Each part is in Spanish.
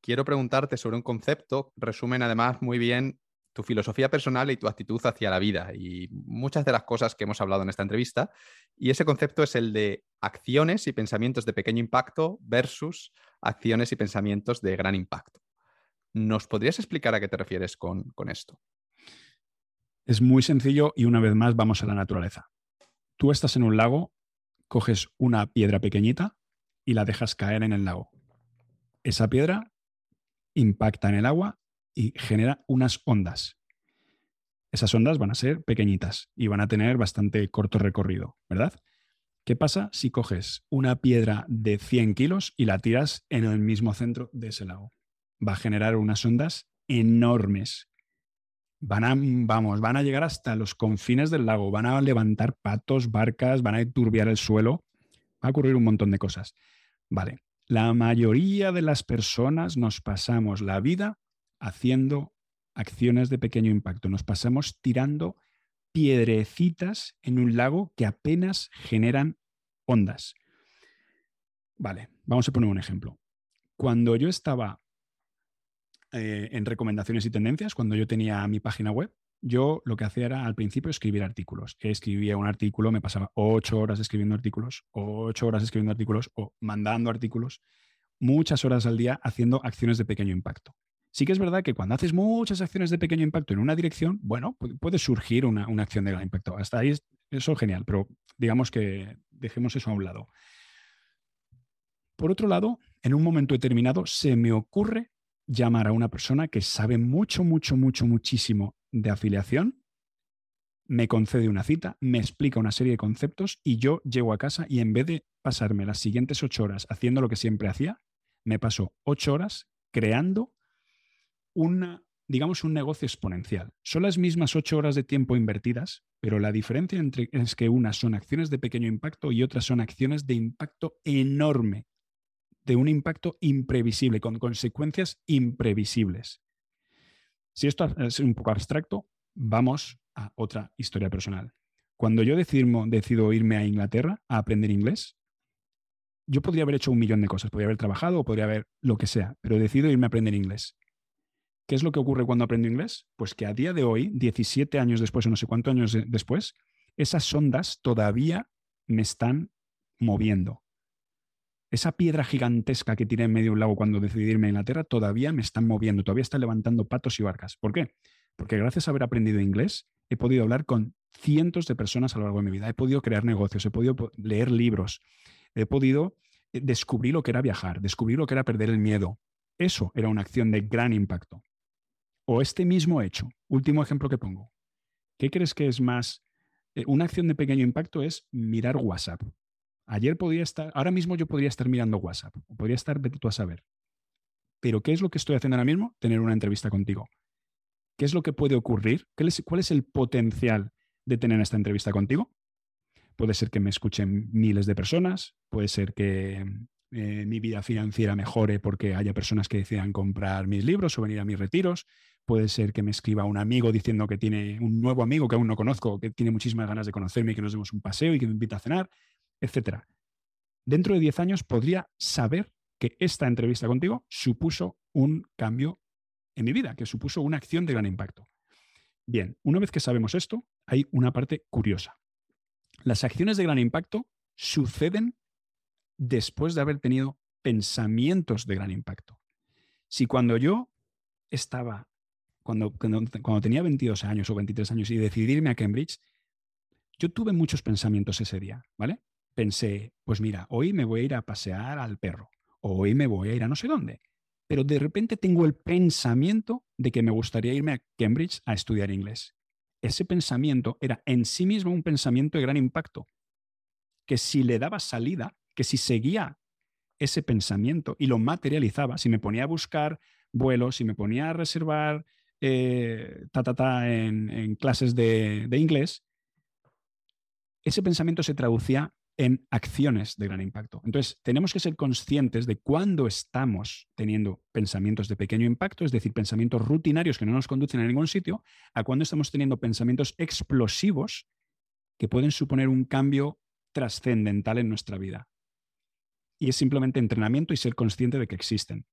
quiero preguntarte sobre un concepto, resumen además muy bien tu filosofía personal y tu actitud hacia la vida y muchas de las cosas que hemos hablado en esta entrevista. Y ese concepto es el de acciones y pensamientos de pequeño impacto versus acciones y pensamientos de gran impacto. ¿Nos podrías explicar a qué te refieres con, con esto? Es muy sencillo y una vez más vamos a la naturaleza. Tú estás en un lago, coges una piedra pequeñita y la dejas caer en el lago. Esa piedra impacta en el agua y genera unas ondas. Esas ondas van a ser pequeñitas y van a tener bastante corto recorrido, ¿verdad? ¿Qué pasa si coges una piedra de 100 kilos y la tiras en el mismo centro de ese lago? Va a generar unas ondas enormes. Van a, vamos, van a llegar hasta los confines del lago, van a levantar patos, barcas, van a turbiar el suelo. Va a ocurrir un montón de cosas. Vale, la mayoría de las personas nos pasamos la vida haciendo acciones de pequeño impacto. Nos pasamos tirando piedrecitas en un lago que apenas generan ondas. Vale, vamos a poner un ejemplo. Cuando yo estaba eh, en recomendaciones y tendencias, cuando yo tenía mi página web, yo lo que hacía era al principio escribir artículos. Escribía un artículo, me pasaba ocho horas escribiendo artículos, ocho horas escribiendo artículos o mandando artículos, muchas horas al día haciendo acciones de pequeño impacto. Sí que es verdad que cuando haces muchas acciones de pequeño impacto en una dirección, bueno, puede surgir una, acción de gran impacto. Hasta ahí es, eso es genial, pero digamos que dejemos eso a un lado. Por otro lado, en un momento determinado se me ocurre llamar a una persona que sabe mucho, mucho, mucho, muchísimo de afiliación, me concede una cita, me explica una serie de conceptos y yo llego a casa y en vez de pasarme las siguientes ocho horas haciendo lo que siempre hacía, me paso ocho horas creando una, digamos, un negocio exponencial. Son las mismas ocho horas de tiempo invertidas, pero la diferencia entre, es que unas son acciones de pequeño impacto y otras son acciones de impacto enorme, de un impacto imprevisible, con consecuencias imprevisibles. Si esto es un poco abstracto, vamos a otra historia personal. Cuando yo decido, decido irme a Inglaterra a aprender inglés, yo podría haber hecho un millón de cosas, podría haber trabajado o podría haber lo que sea, pero decido irme a aprender inglés. ¿Qué es lo que ocurre cuando aprendo inglés? Pues que a día de hoy, 17 años después o no sé cuántos años después, esas ondas todavía me están moviendo. Esa piedra gigantesca que tiré en medio de un lago cuando decidí irme a Inglaterra todavía me están moviendo, todavía está levantando patos y barcas. ¿Por qué? Porque gracias a haber aprendido inglés, he podido hablar con cientos de personas a lo largo de mi vida. He podido crear negocios, he podido leer libros, he podido eh, descubrir lo que era viajar, descubrir lo que era perder el miedo. Eso era una acción de gran impacto o este mismo hecho, último ejemplo que pongo, ¿qué crees que es más? Eh, una acción de pequeño impacto es mirar WhatsApp. Ayer podría estar, ahora mismo yo podría estar mirando WhatsApp, o podría estar, vete tú a saber. Pero ¿qué es lo que estoy haciendo ahora mismo? Tener una entrevista contigo. ¿Qué es lo que puede ocurrir? ¿Cuál es el potencial de tener esta entrevista contigo? Puede ser que me escuchen miles de personas, puede ser que eh, mi vida financiera mejore porque haya personas que decidan comprar mis libros o venir a mis retiros, puede ser que me escriba un amigo diciendo que tiene un nuevo amigo que aún no conozco, que tiene muchísimas ganas de conocerme y que nos demos un paseo y que me invita a cenar, etc. Dentro de 10 años podría saber que esta entrevista contigo supuso un cambio en mi vida, que supuso una acción de gran impacto. Bien, una vez que sabemos esto, hay una parte curiosa. Las acciones de gran impacto suceden después de haber tenido pensamientos de gran impacto. Si cuando yo estaba cuando, cuando, tenía 22 años o 23 años y decidí irme a Cambridge, yo tuve muchos pensamientos ese día, ¿vale? Pensé, pues mira, hoy me voy a ir a pasear al perro, o hoy me voy a ir a no sé dónde. Pero de repente tengo el pensamiento de que me gustaría irme a Cambridge a estudiar inglés. Ese pensamiento era en sí mismo un pensamiento de gran impacto, que si le daba salida, que si seguía ese pensamiento y lo materializaba, si me ponía a buscar vuelos, si me ponía a reservar eh, ta, ta, ta, en, clases de, de inglés, ese pensamiento se traducía en acciones de gran impacto. Entonces, tenemos que ser conscientes de cuándo estamos teniendo pensamientos de pequeño impacto, es decir, pensamientos rutinarios que no nos conducen a ningún sitio, a cuándo estamos teniendo pensamientos explosivos que pueden suponer un cambio trascendental en nuestra vida. Y es simplemente entrenamiento y ser consciente de que existen.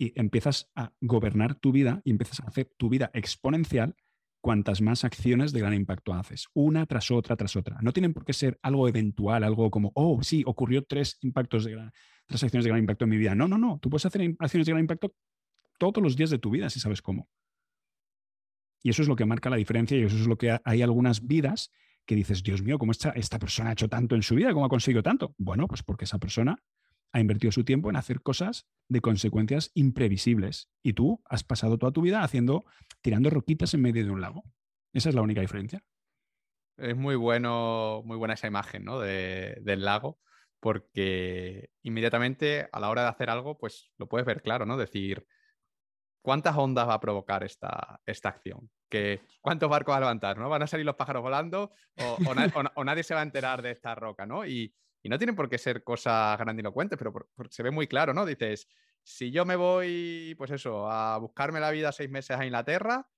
y empiezas a gobernar tu vida y empiezas a hacer tu vida exponencial cuantas más acciones de gran impacto haces, una tras otra, tras otra. No tienen por qué ser algo eventual, algo como, oh, sí, ocurrió tres impactos de gran, tres acciones de gran impacto en mi vida. No, no, no. Tú puedes hacer acciones de gran impacto todos los días de tu vida si sabes cómo. Y eso es lo que marca la diferencia y eso es lo que hay algunas vidas que dices, Dios mío, ¿cómo esta, esta persona ha hecho tanto en su vida? ¿Cómo ha conseguido tanto? Bueno, pues porque esa persona ha invertido su tiempo en hacer cosas de consecuencias imprevisibles y tú has pasado toda tu vida haciendo, tirando roquitas en medio de un lago. Esa es la única diferencia. Es muy bueno, muy buena esa imagen ¿no? del lago, porque inmediatamente a la hora de hacer algo, pues lo puedes ver claro, ¿no? Decir, ¿cuántas ondas va a provocar esta, esta acción? Que, ¿Cuántos barcos va a levantar? ¿no? ¿Van a salir los pájaros volando o, nadie se va a enterar de esta roca? ¿no? Y, y no tienen por qué ser cosas grandilocuentes, pero se ve muy claro, ¿no? Dices, si yo me voy, pues eso, a buscarme la vida seis meses a Inglaterra,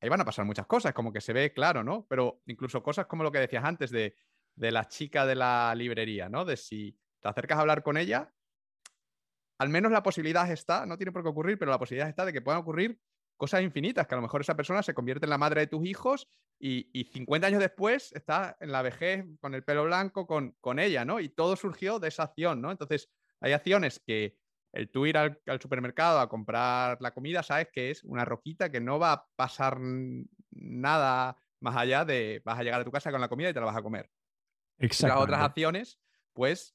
ahí van a pasar muchas cosas, como que se ve claro, ¿no? Pero incluso cosas como lo que decías antes de, de la chica de la librería, ¿no? De si te acercas a hablar con ella, al menos la posibilidad está, no tiene por qué ocurrir, pero la posibilidad está de que puedan ocurrir cosas infinitas, que a lo mejor esa persona se convierte en la madre de tus hijos y, y 50 años después está en la vejez con el pelo blanco con, con, ella, ¿no? Y todo surgió de esa acción, ¿no? Entonces, hay acciones que el tú ir al, al, supermercado a comprar la comida, sabes que es una roquita que no va a pasar nada más allá de vas a llegar a tu casa con la comida y te la vas a comer. Exacto. Las otras acciones, pues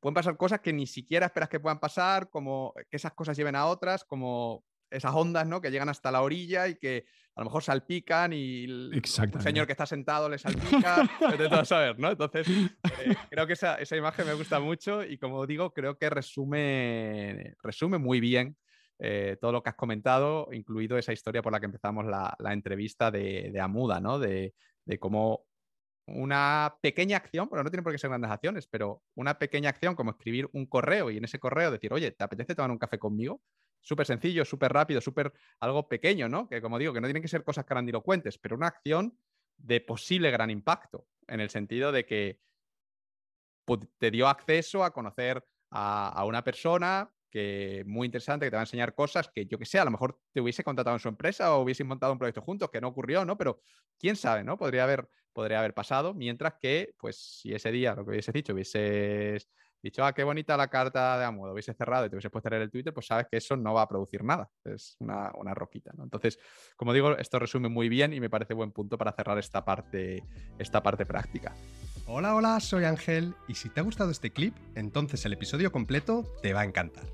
pueden pasar cosas que ni siquiera esperas que puedan pasar, como que esas cosas lleven a otras, como esas ondas, ¿no? Que llegan hasta la orilla y que a lo mejor salpican y el señor que está sentado le salpica, todo saber, ¿no? Entonces, eh, creo que esa, esa, imagen me gusta mucho y como digo, creo que resume, resume muy bien eh, todo lo que has comentado, incluido esa historia por la que empezamos la, la entrevista de, de, Amuda, ¿no? De, de cómo una pequeña acción, pero no tiene por qué ser grandes acciones, pero una pequeña acción como escribir un correo y en ese correo decir, oye, ¿te apetece tomar un café conmigo? Súper sencillo, súper rápido, súper algo pequeño, ¿no? Que como digo, que no tienen que ser cosas grandilocuentes, pero una acción de posible gran impacto, en el sentido de que te dio acceso a conocer a, una persona que muy interesante, que te va a enseñar cosas que yo que sé, a lo mejor te hubiese contratado en su empresa o hubiese montado un proyecto juntos, que no ocurrió, ¿no? Pero quién sabe, ¿no? Podría haber, podría haber pasado, mientras que, pues, si ese día, lo que hubiese dicho, hubieses dicho, ah, qué bonita la carta de Amudo, hubiese cerrado y te hubiese puesto a leer el Twitter, pues sabes que eso no va a producir nada. Es una, una roquita, ¿no? Entonces, como digo, esto resume muy bien y me parece buen punto para cerrar esta parte, esta parte práctica. Hola, hola, soy Ángel y si te ha gustado este clip, entonces el episodio completo te va a encantar.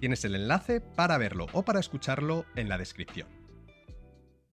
Tienes el enlace para verlo o para escucharlo en la descripción.